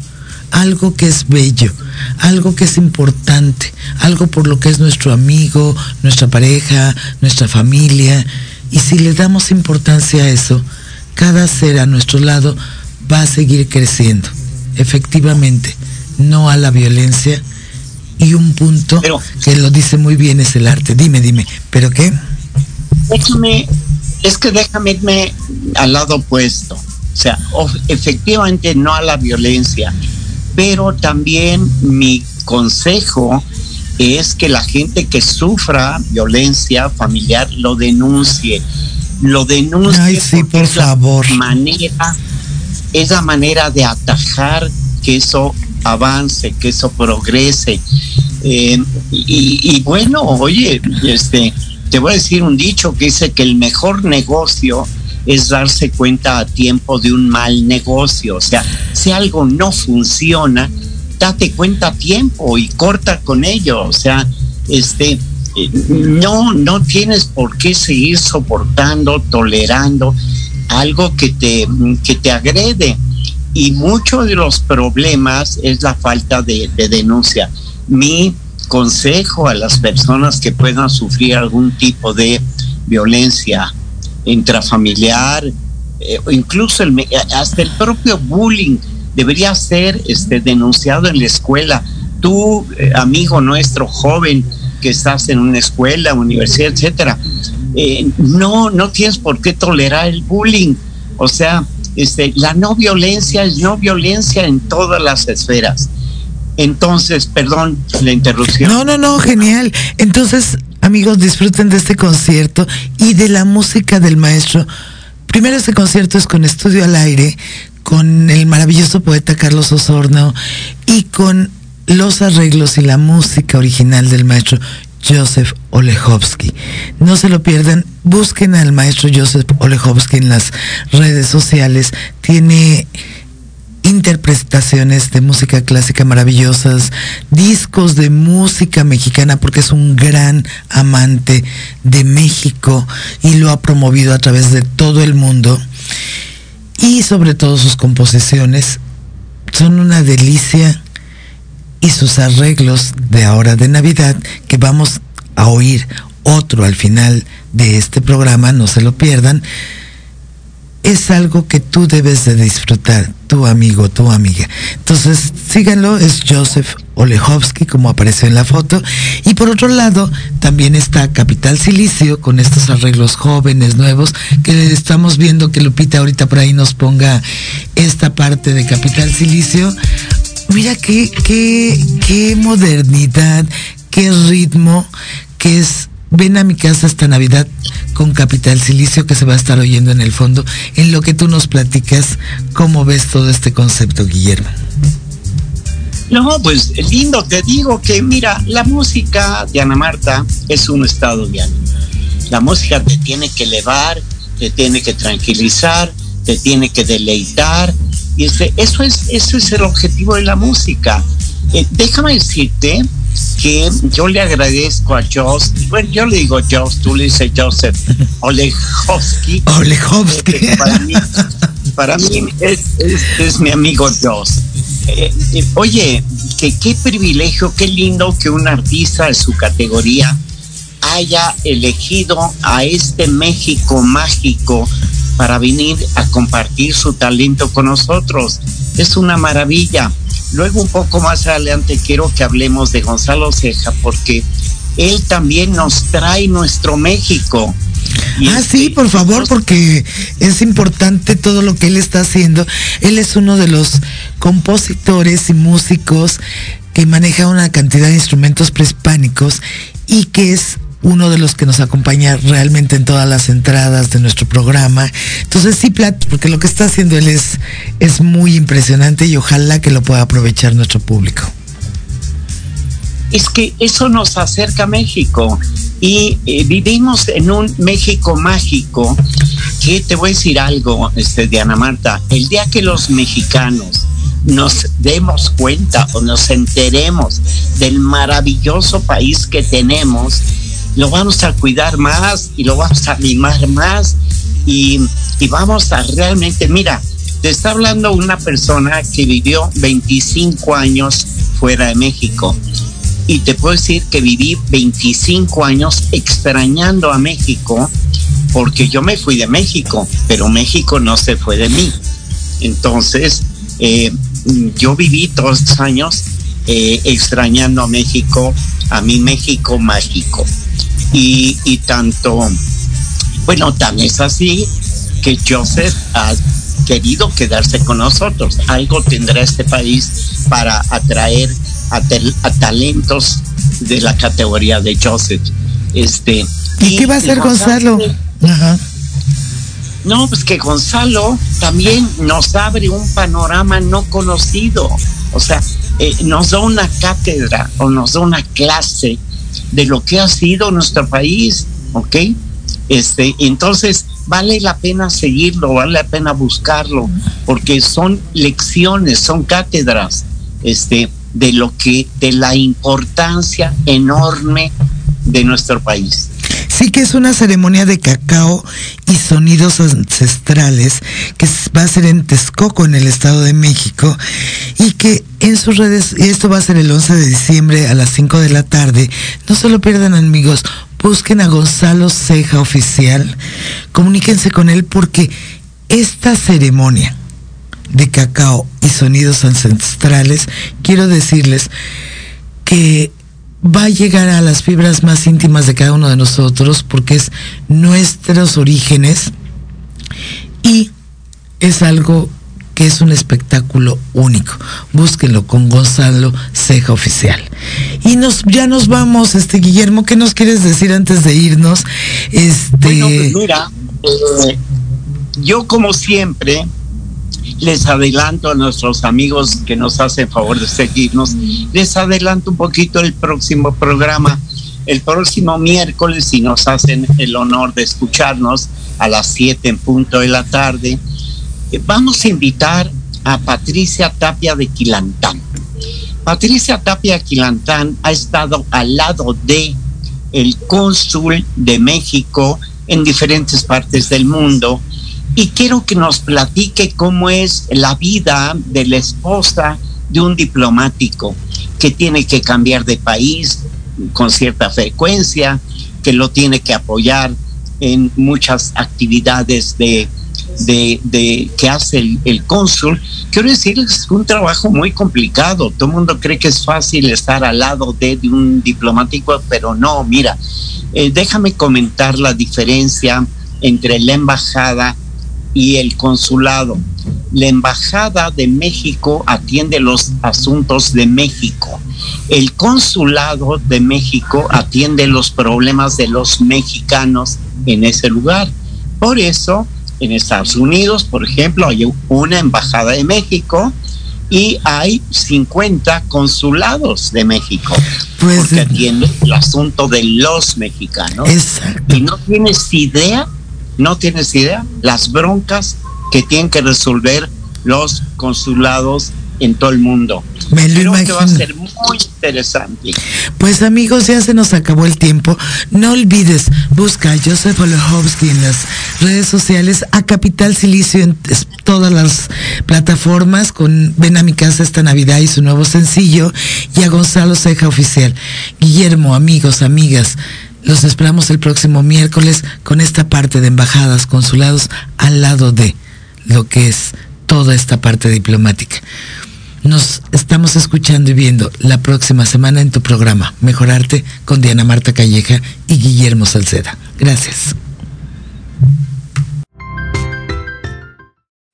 algo que es bello, algo que es importante, algo por lo que es nuestro amigo, nuestra pareja, nuestra familia. Y si le damos importancia a eso, cada ser a nuestro lado va a seguir creciendo. Efectivamente, no a la violencia. Y un punto que lo dice muy bien es el arte. Dime, dime, ¿pero qué? Déjame, es que déjame irme al lado opuesto. O sea, efectivamente no a la violencia, pero también mi consejo es que la gente que sufra violencia familiar lo denuncie, lo denuncie. Ay, sí, por favor. manera, es la manera de atajar que eso avance, que eso progrese. Eh, y, y, bueno, oye, este, te voy a decir un dicho que dice que el mejor negocio es darse cuenta a tiempo de un mal negocio. O sea, si algo no funciona, date cuenta a tiempo y corta con ello. O sea, este, no, no tienes por qué seguir soportando, tolerando algo que te, que te agrede. Y muchos de los problemas es la falta de, de denuncia. Mi consejo a las personas que puedan sufrir algún tipo de violencia intrafamiliar, eh, incluso hasta el propio bullying debería ser este, denunciado en la escuela. Tú, eh, amigo nuestro joven, que estás en una escuela, universidad, etcétera, eh, no, no tienes por qué tolerar el bullying. O sea, este, la no violencia es no violencia en todas las esferas. Entonces, perdón la interrupción. No, no, no, genial. Entonces, amigos, disfruten de este concierto y de la música del maestro. Primero este concierto es con Estudio al Aire, con el maravilloso poeta Carlos Osorno y con los arreglos y la música original del maestro Joseph Olechowski. No se lo pierdan, busquen al maestro Joseph Olechowski en las redes sociales. Tiene interpretaciones de música clásica maravillosas, discos de música mexicana, porque es un gran amante de México y lo ha promovido a través de todo el mundo. Y sobre todo sus composiciones son una delicia y sus arreglos de ahora de Navidad que vamos a oír otro al final de este programa, no se lo pierdan es algo que tú debes de disfrutar, tu amigo, tu amiga. Entonces, síganlo, es Joseph Olejowski, como apareció en la foto. Y por otro lado, también está Capital Silicio, con estos arreglos jóvenes, nuevos, que estamos viendo que Lupita ahorita por ahí nos ponga esta parte de Capital Silicio. Mira qué, qué, qué modernidad, qué ritmo, que es ven a mi casa esta Navidad con Capital Silicio que se va a estar oyendo en el fondo, en lo que tú nos platicas, cómo ves todo este concepto, Guillermo. No, pues lindo, te digo que mira, la música de Ana Marta es un estado de ánimo. La música te tiene que elevar, te tiene que tranquilizar, te tiene que deleitar. Y ese, eso, es, eso es el objetivo de la música. Eh, déjame decirte que yo le agradezco a Jos, bueno, yo le digo Jos, tú le dices Joseph Olejowski. Olejowski. para mí, es, mi amigo Jos. Eh, eh, oye, que qué privilegio, qué lindo que un artista de su categoría haya elegido a este México mágico para venir a compartir su talento con nosotros. Es una maravilla. Luego un poco más adelante quiero que hablemos de Gonzalo Ceja porque él también nos trae nuestro México. ah, sí, por favor, porque es importante todo lo que él está haciendo. Él es uno de los compositores y músicos que maneja una cantidad de instrumentos prehispánicos y que es uno de los que nos acompaña realmente en todas las entradas de nuestro programa. Entonces sí, Plat, porque lo que está haciendo él es, es muy impresionante y ojalá que lo pueda aprovechar nuestro público. Es que eso nos acerca a México y eh, vivimos en un México mágico que te voy a decir algo, este, Diana Marta, el día que los mexicanos nos demos cuenta o nos enteremos del maravilloso país que tenemos, lo vamos a cuidar más y lo vamos a mimar más y, vamos a realmente, mira, te está hablando una persona que vivió 25 años fuera de México y te puedo decir que viví 25 años extrañando a México porque yo me fui de México, pero México no se fue de mí. Entonces, eh, yo viví todos los años eh, extrañando a México, a mi México mágico. Y, y tanto, bueno, tan es así que Joseph ha querido quedarse con nosotros. Algo tendrá este país para atraer a, talentos de la categoría de Joseph. Este, ¿Y, qué va a hacer Gonzalo? No, pues que Gonzalo también nos abre un panorama no conocido. O sea, eh, nos da una cátedra o nos da una clase de lo que ha sido nuestro país, ¿ok? Este, entonces vale la pena seguirlo, vale la pena buscarlo, porque son lecciones, son cátedras, este, de lo que, de la importancia enorme de nuestro país. Sí que es una ceremonia de cacao y sonidos ancestrales que va a ser en Texcoco, en el Estado de México, y que en sus redes, y esto va a ser el 11 de diciembre a las 5 de la tarde, no se lo pierdan amigos, busquen a Gonzalo Ceja Oficial, comuníquense con él porque esta ceremonia de cacao y sonidos ancestrales, quiero decirles que va a llegar a las fibras más íntimas de cada uno de nosotros porque es nuestros orígenes y es algo que es un espectáculo único. Búsquenlo con Gonzalo Ceja Oficial. Y nos, ya nos vamos, este Guillermo, ¿qué nos quieres decir antes de irnos? Este... Bueno, pues mira, eh, yo como siempre les adelanto a nuestros amigos que nos hacen favor de seguirnos, les adelanto un poquito el próximo programa. El próximo miércoles, si nos hacen el honor de escucharnos a las 7 en punto de la tarde, eh, vamos a invitar a Patricia Tapia de Quilantán. Patricia Tapia Quilantán ha estado al lado de el cónsul de México en diferentes partes del mundo y quiero que nos platique cómo es la vida de la esposa de un diplomático que tiene que cambiar de país con cierta frecuencia, que lo tiene que apoyar en muchas actividades de, de, que hace el, el, cónsul. Quiero decir, es un trabajo muy complicado. Todo el mundo cree que es fácil estar al lado de, de un diplomático, pero no, mira, eh, déjame comentar la diferencia entre la embajada y el consulado. La Embajada de México atiende los asuntos de México. El Consulado de México atiende los problemas de los mexicanos en ese lugar. Por eso, en Estados Unidos, por ejemplo, hay una Embajada de México y hay 50 consulados de México. Pues, porque atiende el asunto de los mexicanos. Y no tienes idea no tienes idea las broncas que tienen que resolver los consulados en todo el mundo. Me lo Creo que va a ser muy interesante. Pues amigos, ya se nos acabó el tiempo. No olvides, busca a Joseph Olechowski en las redes sociales, a Capital Silicio en todas las plataformas, con Ven a mi casa esta Navidad y su nuevo sencillo, y a Gonzalo Ceja Oficial. Guillermo, amigos, amigas, los esperamos el próximo miércoles con esta parte de embajadas, consulados, al lado de lo que es toda esta parte diplomática. Nos estamos escuchando y viendo la próxima semana en tu programa Mejorarte con Diana Marta Calleja y Guillermo Salceda. Gracias.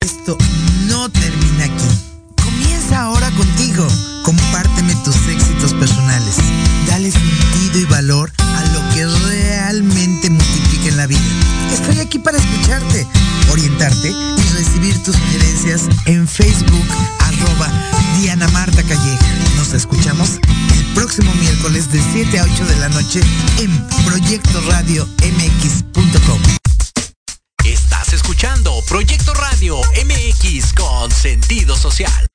Esto no termina aquí. Comienza ahora contigo. Compárteme tus éxitos personales. Dale sentido y valor orientarte y recibir tus sugerencias en Facebook arroba Diana Marta Calleja. Nos escuchamos el próximo miércoles de 7 a 8 de la noche en Proyecto Radio MX.com. Estás escuchando Proyecto Radio MX con sentido social.